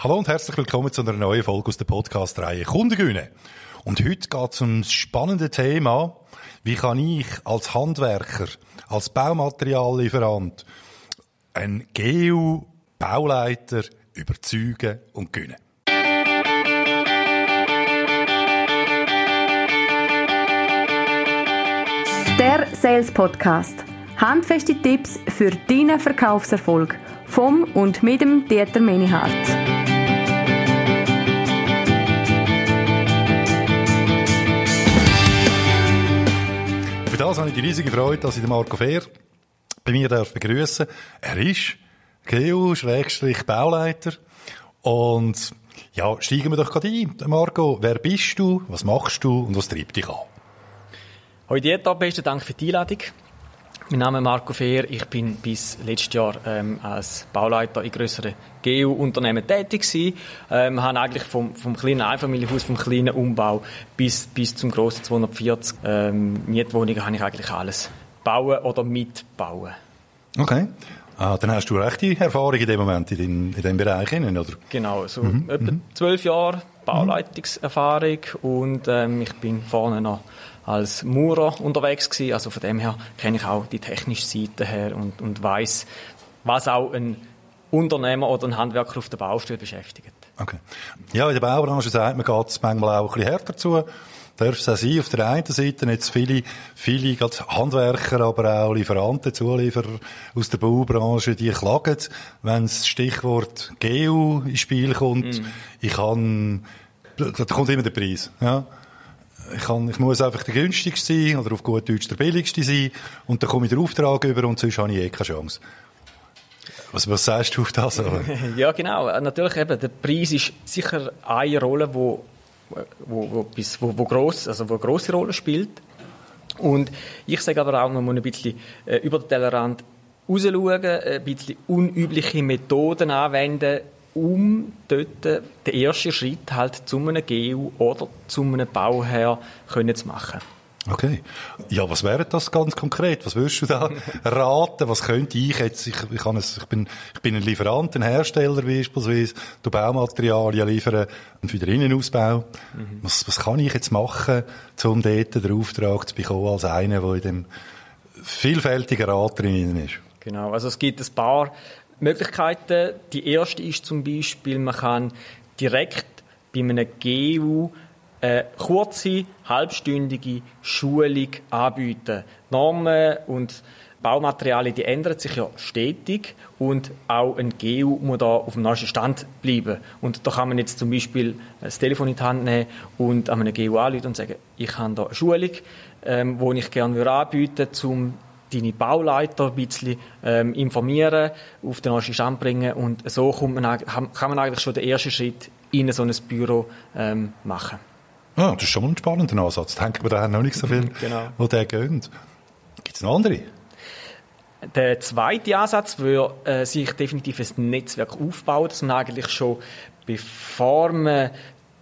Hallo und herzlich willkommen zu einer neuen Folge aus der Podcast-Reihe Kundengüne. Und heute geht es um das spannende Thema, wie kann ich als Handwerker, als Baumateriallieferant einen GU-Bauleiter überzeugen und gewinnen. Der Sales Podcast. Handfeste Tipps für deinen Verkaufserfolg vom und mit dem Dieter Menihardt. Für das habe ich die riesige Freude, dass ich den Marco Fehr bei mir darf begrüßen. Er ist GU-Bauleiter und ja, steigen wir doch gerade ein. Marco, wer bist du, was machst du und was treibt dich an? Heute Dieter, besten Dank für die Einladung. Mein Name ist Marco Fehr. Ich bin bis letztes Jahr ähm, als Bauleiter in grösseren GU-Unternehmen tätig gewesen. Ähm, habe eigentlich vom, vom kleinen Einfamilienhaus, vom kleinen Umbau bis, bis zum grossen 240 ähm, Mietwohnungen habe ich eigentlich alles bauen oder mitbauen. Okay. Ah, dann hast du rechte Erfahrung in dem Moment, in, den, in dem Bereich, oder? Genau, so mhm. etwa mhm. zwölf Jahre Bauleitungserfahrung und ähm, ich bin vorne noch als Maurer unterwegs gewesen. Also von dem her kenne ich auch die technische Seite her und, und weiß, was auch ein Unternehmer oder ein Handwerker auf der Baustelle beschäftigt. Okay. Ja, in der Baubranche sagt man, geht es manchmal auch ein bisschen härter zu. Darf es auch sein, auf der einen Seite jetzt viele, viele gerade Handwerker, aber auch Lieferanten, Zulieferer aus der Baubranche, die klagen, wenn das Stichwort GEU ins Spiel kommt. Mm. Ich kann, da kommt immer der Preis, ja ich, kann, ich muss einfach der günstigste sein oder auf gut Deutsch der billigste sein und dann komme ich den Auftrag über und sonst habe ich eh keine Chance. Was, was sagst du auf das? ja, genau. Natürlich eben, der Preis ist sicher eine Rolle, wo, wo, wo, wo, wo, gross, also wo eine grosse Rolle spielt. Und ich sage aber auch, man muss ein bisschen äh, über den Tellerrand rausschauen, ein bisschen unübliche Methoden anwenden, um dort den ersten Schritt halt zu einem GU oder zu einem Bauherr können zu machen. Okay. Ja, was wäre das ganz konkret? Was würdest du da raten? Was könnte ich jetzt? Ich, ich, kann es, ich, bin, ich bin ein Lieferant, ein Hersteller beispielsweise, du Baumaterialien liefern für den Innenausbau. Mhm. Was, was kann ich jetzt machen, um dort den Auftrag zu bekommen als einer, der in dem vielfältigen Rat drin ist? Genau. Also es gibt ein paar Möglichkeiten. Die erste ist zum Beispiel, man kann direkt bei einem GU eine kurze, halbstündige Schulung anbieten. Normen und Baumaterialien, die ändern sich ja stetig und auch ein GU muss da auf dem neuesten Stand bleiben. Und da kann man jetzt zum Beispiel das Telefon in die Hand nehmen und an einem GU anrufen und sagen, ich habe da eine Schulung, ähm, die ich gerne anbieten würde, um deine Bauleiter ein bisschen ähm, informieren, auf den neuesten Stand bringen und so kommt man, kann man eigentlich schon den ersten Schritt in so ein Büro ähm, machen. Ah, das ist schon ein spannender Ansatz. Da denkt man da noch nicht so viel, genau. wo der geht. Gibt es noch andere? Der zweite Ansatz würde äh, sich definitiv ein Netzwerk aufbauen, dass man eigentlich schon, bevor man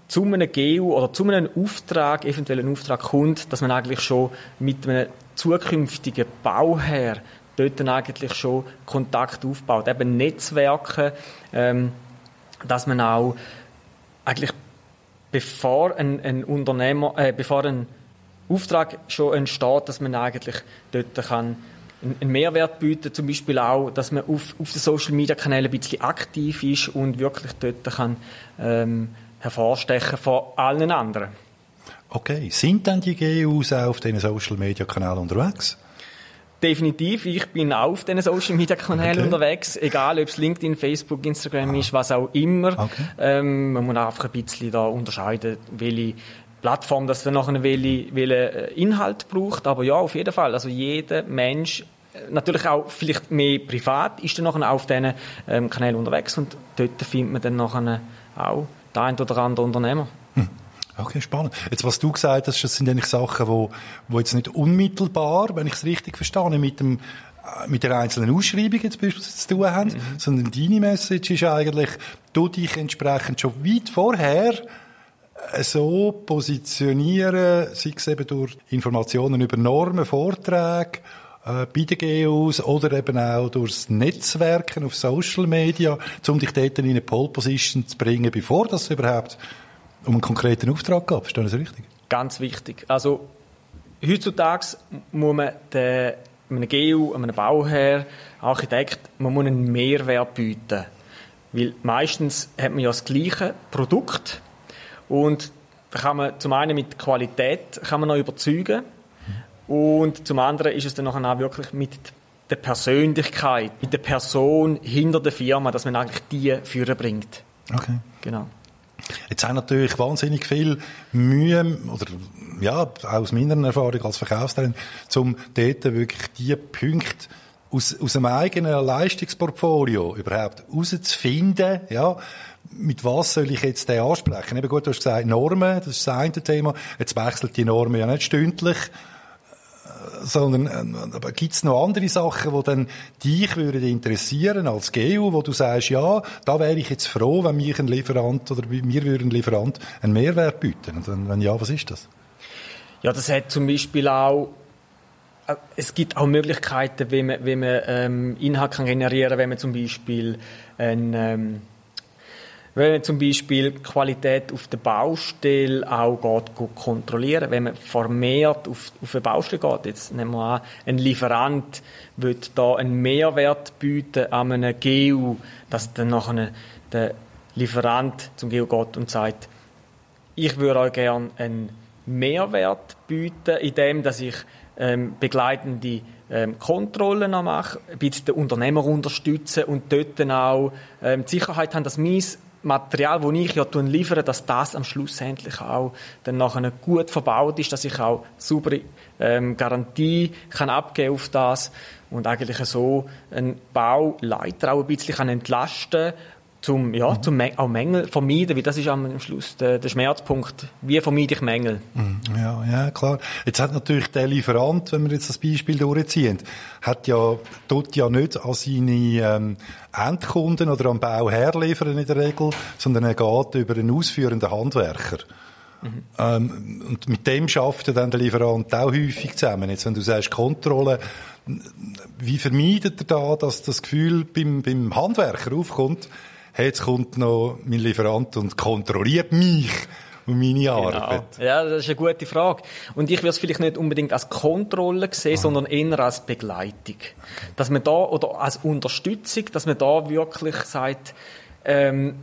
zu einem GU oder zu einem Auftrag, eventuell einen Auftrag kommt, dass man eigentlich schon mit einem zukünftigen Bauherr dort dann eigentlich schon Kontakt aufbaut. Eben Netzwerke, ähm, dass man auch eigentlich bevor ein, ein Unternehmer, äh, bevor ein Auftrag schon entsteht, dass man eigentlich dort kann einen Mehrwert bieten, zum Beispiel auch, dass man auf, auf den Social Media Kanälen ein bisschen aktiv ist und wirklich dort kann ähm, hervorstechen von allen anderen. Okay, sind denn die GUs auch auf diesen Social Media Kanälen unterwegs? Definitiv, ich bin auch auf diesen Social Media Kanälen okay. unterwegs, egal ob es LinkedIn, Facebook, Instagram ah. ist, was auch immer. Okay. Ähm, man muss einfach ein bisschen da unterscheiden, welche Plattform das dann nachher welche, welche äh, Inhalt braucht. Aber ja, auf jeden Fall. Also jeder Mensch, äh, natürlich auch vielleicht mehr privat, ist dann nachher auf diesen ähm, Kanälen unterwegs und dort findet man dann nachher auch der ein oder andere Unternehmer. Okay, spannend. Jetzt, was du gesagt hast, das sind eigentlich Sachen, wo, wo jetzt nicht unmittelbar, wenn ich es richtig verstehe, mit dem äh, mit der einzelnen Ausschreibung jetzt beispielsweise zu tun haben, mhm. sondern deine Message ist eigentlich, du dich entsprechend schon weit vorher äh, so positionieren, sei es eben durch Informationen über Normen, Vorträge, äh, bei den GUs oder eben auch durchs Netzwerken auf Social Media, um dich dort in eine Pole Position zu bringen, bevor das überhaupt um einen konkreten Auftrag geht. Verstehen Sie das richtig? Ganz wichtig. Also, heutzutage muss man den, einem GU, einem Bauherr, Architekt, man muss einen Mehrwert bieten. Weil meistens hat man ja das gleiche Produkt und da kann man zum einen mit Qualität kann man noch überzeugen und zum anderen ist es dann auch wirklich mit der Persönlichkeit, mit der Person hinter der Firma, dass man eigentlich die führen bringt. Okay. Genau. Jetzt haben natürlich wahnsinnig viel Mühe, oder ja, aus meiner Erfahrung als Verkaufstrainer, um dort wirklich die Punkte aus, aus einem eigenen Leistungsportfolio überhaupt herauszufinden, ja, mit was soll ich jetzt den ansprechen? Eben gut, du hast gesagt, Normen, das ist das eine Thema. Jetzt wechselt die Normen ja nicht stündlich sondern äh, aber gibt's noch andere Sachen, die dann dich würden interessieren als GU, wo du sagst, ja, da wäre ich jetzt froh, wenn mich ein Lieferant oder mir würde ein Lieferant einen Mehrwert bieten. Und wenn, wenn ja, was ist das? Ja, das hat zum Beispiel auch äh, es gibt auch Möglichkeiten, wie man, wie man ähm, Inhalt kann generieren kann, wenn man zum Beispiel ein ähm, wenn man zum Beispiel die Qualität auf der Baustelle auch geht, kontrollieren, wenn man vermehrt auf, auf eine Baustelle geht, jetzt nehmen wir an, ein Lieferant wird da einen Mehrwert bieten an einem GU, dass dann nachher der Lieferant zum GU geht und sagt, ich würde euch gerne einen Mehrwert bieten, indem dass ich ähm, begleitende ähm, Kontrollen mache, ein bisschen den Unternehmer unterstützen und dort dann auch ähm, die Sicherheit haben, dass mein Material, das ich ja liefere, dass das am Schluss endlich auch dann nachher gut verbaut ist, dass ich auch saubere ähm, Garantie kann abgeben auf das und eigentlich so einen Bauleiter auch ein bisschen kann entlasten zum, ja, mhm. zum auch Mängel vermeiden, weil das ist am Schluss der, der Schmerzpunkt. Wie vermeide ich Mängel? Mhm. Ja, ja, klar. Jetzt hat natürlich der Lieferant, wenn wir jetzt das Beispiel durchziehen, hat ja, tut ja nicht an seine ähm, Endkunden oder am Bau herliefern in der Regel, sondern er geht über einen ausführenden Handwerker. Mhm. Ähm, und mit dem schafft dann der Lieferant auch häufig zusammen. Jetzt, wenn du sagst Kontrolle, wie vermeidet er da, dass das Gefühl beim, beim Handwerker aufkommt, hey, jetzt kommt noch mein Lieferant und kontrolliert mich und meine genau. Arbeit? Ja, das ist eine gute Frage. Und ich würde es vielleicht nicht unbedingt als Kontrolle sehen, ah. sondern eher als Begleitung. Dass man da, oder als Unterstützung, dass man da wirklich sagt, ähm,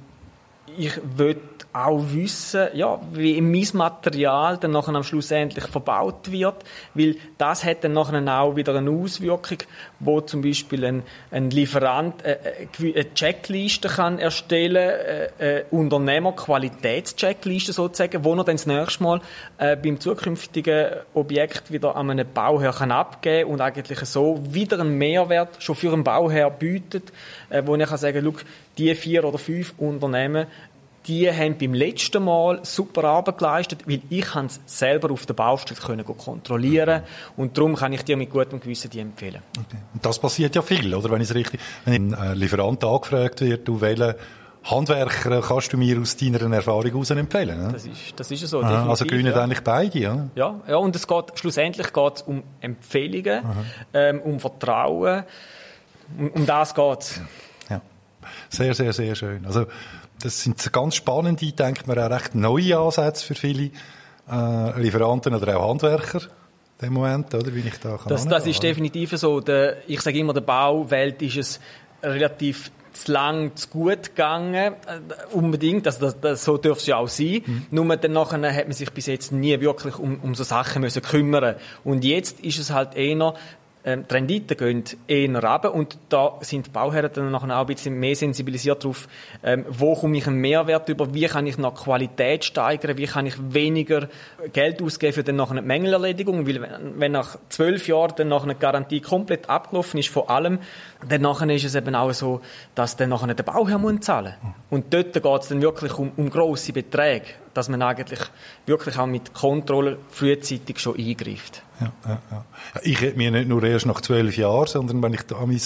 ich will auch wissen, ja, wie mein Material dann nachher am Schluss endlich verbaut wird, weil das hat dann nachher auch wieder eine Auswirkung, wo zum Beispiel ein, ein Lieferant äh, äh eine Checkliste kann erstellen, äh, äh, Unternehmer-Qualitätscheckliste sozusagen, wo er dann das nächste Mal äh, beim zukünftigen Objekt wieder an einen Bauherr kann abgeben und eigentlich so wieder einen Mehrwert schon für einen Bauherr bietet, äh, wo ich kann sagen, schau, die vier oder fünf Unternehmen die haben beim letzten Mal super Arbeit geleistet, weil ich es selber auf der Baustelle können kontrollieren und darum kann ich dir mit gutem Gewissen die empfehlen. Okay. Und das passiert ja viel, oder? Wenn ich es richtig, wenn ein Lieferant angefragt wird, du welchen Handwerker kannst du mir aus deiner Erfahrung heraus empfehlen? Ne? Das ist, das ist so. Aha, also gewinnen ja. eigentlich beide, ja? Ja, ja und es geht, schlussendlich geht es um Empfehlungen, ähm, um Vertrauen, um, um das geht es. Ja. Sehr, sehr, sehr schön. Also, das sind ganz spannende, denkt man, auch recht neue Ansätze für viele äh, Lieferanten oder auch Handwerker. Dem Moment, oder, wie ich da kann Das, das ist definitiv so. Der, ich sage immer, der Bauwelt ist es relativ zu lang, zu gut gegangen, äh, unbedingt, also das, das, so dürfte es ja auch sein. Mhm. Nur dann nachher hat man sich bis jetzt nie wirklich um, um so Sachen müssen kümmern. Und jetzt ist es halt eher ähm, die Renditen gehen eher runter und da sind die Bauherren dann auch ein bisschen mehr sensibilisiert darauf, ähm, wo komme ich einen Mehrwert über, wie kann ich noch Qualität steigern, wie kann ich weniger Geld ausgeben für dann nachher eine Mängelerledigung, weil wenn nach zwölf Jahren dann nachher eine Garantie komplett abgelaufen ist von allem, dann nachher ist es eben auch so, dass dann nachher der Bauherr muss zahlen Und dort geht es dann wirklich um, um grosse Beträge, dass man eigentlich wirklich auch mit Kontrolle frühzeitig schon eingreift. Ja. Ich hätte mir nicht nur erst nach zwölf Jahren, sondern wenn ich an, mein,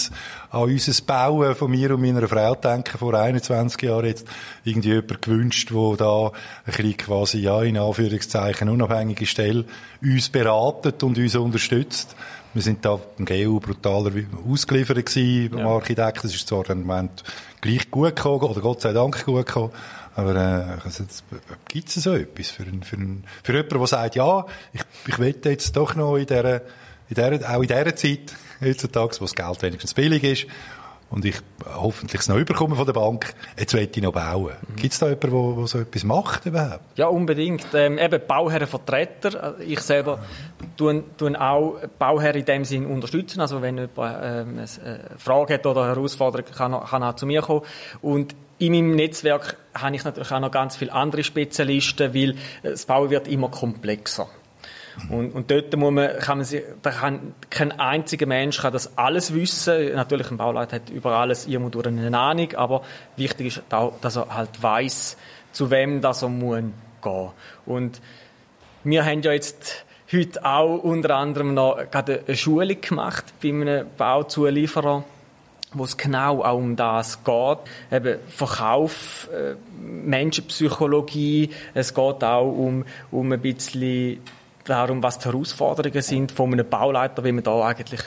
an unser Bauen von mir und meiner Frau denke, vor 21 Jahren jetzt irgendwie jemand gewünscht, wo da ein bisschen quasi, ja, in Anführungszeichen unabhängige Stelle uns beratet und uns unterstützt Wir sind da im GU brutaler ausgeliefert gewesen beim Ja. Architekt. Das ist zwar im Moment gleich gut gekommen, oder Gott sei Dank gut gekommen. Aber äh, also gibt es so etwas für, einen, für, einen, für jemanden, der sagt, ja, ich, ich will jetzt doch noch in dieser, in dieser, auch in dieser Zeit, heutzutage, wo das Geld wenigstens billig ist, und ich hoffentlich es noch überkomme von der Bank, jetzt will ich noch bauen. Gibt es da jemanden, der, so etwas macht überhaupt? Ja, unbedingt. Ähm, eben Bauherrenvertreter. Also Ich selber tun, tun auch Bauherren in dem Sinn unterstützen. Also wenn jemand ähm, eine Frage hat oder eine Herausforderung, kann er, kann er zu mir kommen. Und in meinem Netzwerk habe ich natürlich auch noch ganz viele andere Spezialisten, weil das Bauen wird immer komplexer. Und, und dort muss man, kann man sich, da kann kein einziger Mensch kann das alles wissen. Natürlich, ein Bauleiter hat über alles irgendwo eine Ahnung, aber wichtig ist auch, dass er halt weiß, zu wem das er muss gehen. Und wir haben ja jetzt heute auch unter anderem noch gerade eine Schulung gemacht bei einem Bauzulieferer wo es genau auch um das geht. Eben Verkauf, äh, Menschenpsychologie, es geht auch um, um ein bisschen darum, was die Herausforderungen sind von einem Bauleiter, wie man da eigentlich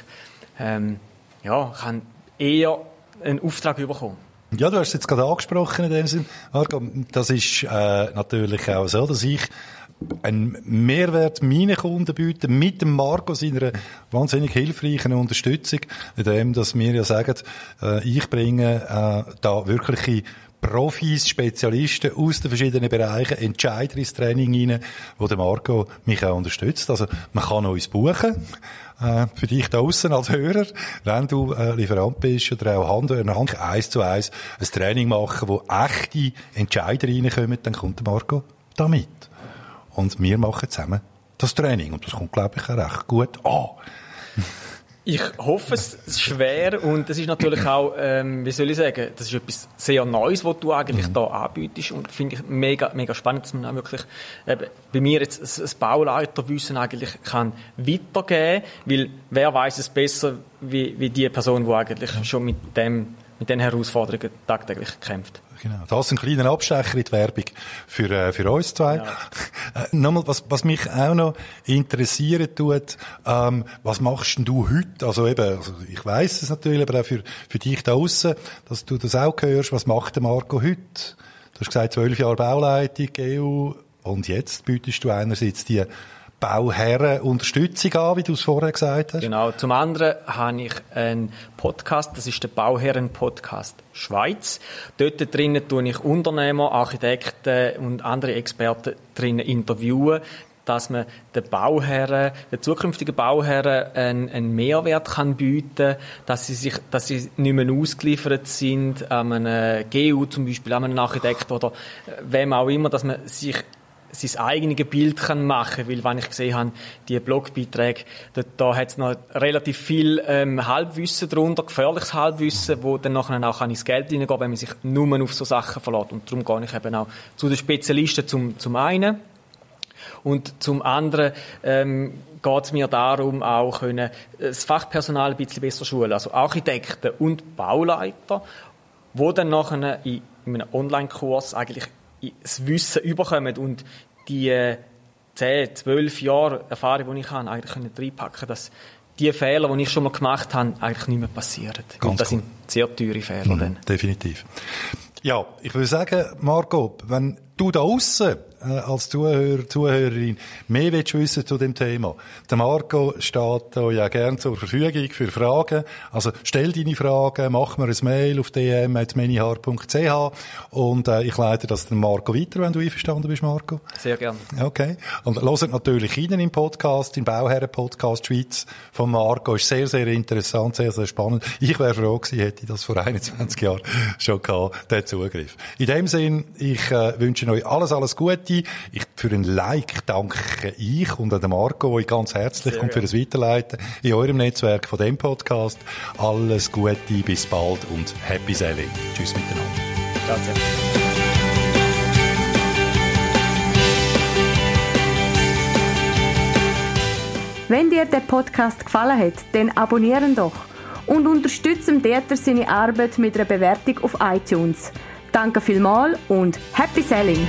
ähm, ja, kann eher einen Auftrag bekommen. Ja, du hast es jetzt gerade angesprochen in dem Sinn. Marco, das ist äh, natürlich auch so, dass ich einen Mehrwert meinen Kunden biete mit dem Marco seiner wahnsinnig hilfreichen Unterstützung, in dem, dass wir ja sagen, äh, ich bringe äh, da wirkliche Profis, Spezialisten aus den verschiedenen Bereichen, Entscheider ins Training rein, wo der Marco mich auch unterstützt. Also man kann uns buchen, äh, für dich da außen als Hörer, wenn du äh, Lieferant bist oder auch Hand, in Hand eins zu eins ein Training machen, wo echte Entscheider reinkommen, dann kommt der Marco damit. Und wir machen zusammen das Training. Und das kommt, glaube ich, auch recht gut an. Ich hoffe es ist schwer und es ist natürlich auch, ähm, wie soll ich sagen, das ist etwas sehr Neues, was du eigentlich da anbietest und finde ich mega, mega spannend, dass man auch wirklich eben, bei mir jetzt das das Bauleiterwissen eigentlich kann weitergeben, weil wer weiß es besser wie, wie die Person, die eigentlich schon mit dem mit den Herausforderungen tagtäglich kämpft. Genau. Das ist ein kleiner Abstecher in die Werbung für, äh, für uns zwei. Ja. Äh, nochmal, was, was mich auch noch interessieren tut, ähm, was machst denn du heute? Also eben, also ich weiss es natürlich, aber auch für, für dich da außen, dass du das auch hörst. Was macht der Marco heute? Du hast gesagt, zwölf Jahre Bauleitung, EU, und jetzt bietest du einerseits die Bauherren Unterstützung an, wie du es vorher gesagt hast. Genau. Zum anderen habe ich einen Podcast, das ist der Bauherren-Podcast Schweiz. Dort drinnen tue ich Unternehmer, Architekten und andere Experten drinnen interviewen, dass man den Bauherren, den zukünftigen Bauherren einen, einen Mehrwert kann bieten, dass sie sich, dass sie nicht mehr ausgeliefert sind an einem GU zum Beispiel, an einem Architekt oder äh, wem auch immer, dass man sich sein eigenes Bild kann machen weil wenn ich gesehen habe, die Blogbeiträge, da, da hat es noch relativ viel ähm, Halbwissen drunter, gefährliches Halbwissen, wo dann nachher auch ins Geld hineingehen wenn man sich nur auf so Sachen verlässt. Und darum gehe ich eben auch zu den Spezialisten zum, zum einen. Und zum anderen ähm, geht es mir darum, auch können, das Fachpersonal ein bisschen besser schulen. Also Architekten und Bauleiter, wo dann nachher in, in einem Online-Kurs eigentlich das Wissen überkommen und die äh, 10, 12 Jahre Erfahrung, die ich habe, eigentlich können reinpacken dass die Fehler, die ich schon mal gemacht habe, eigentlich nicht mehr passieren. Ganz und das cool. sind sehr teure Fehler dann. Definitiv. Ja, ich würde sagen, Marco, wenn du da aussen äh, als Zuhörer, Zuhörerin mehr willst wissen zu dem Thema, der Marco steht da ja gern zur Verfügung für Fragen. Also stell deine Fragen, mach mir ein Mail auf dm.menihar.ch und äh, ich leite das dem Marco weiter, wenn du einverstanden bist, Marco. Sehr gerne. Okay. Und hört natürlich rein im Podcast, im Bauherren-Podcast Schweiz von Marco. Ist sehr, sehr interessant, sehr, sehr spannend. Ich wäre froh gewesen, hätte ich das vor 21 Jahren schon gehabt, den Zugriff. In dem Sinn, ich äh, wünsche euch alles, alles Gute. Ich, für ein Like danke ich und der Marco euch ganz herzlich Sehr und für das Weiterleiten in eurem Netzwerk von dem Podcast. Alles Gute, bis bald und Happy Selling. Tschüss miteinander. Grazie. Wenn dir der Podcast gefallen hat, dann abonnieren doch und unterstützen Dieter seine Arbeit mit einer Bewertung auf iTunes. Danke vielmals und Happy Selling!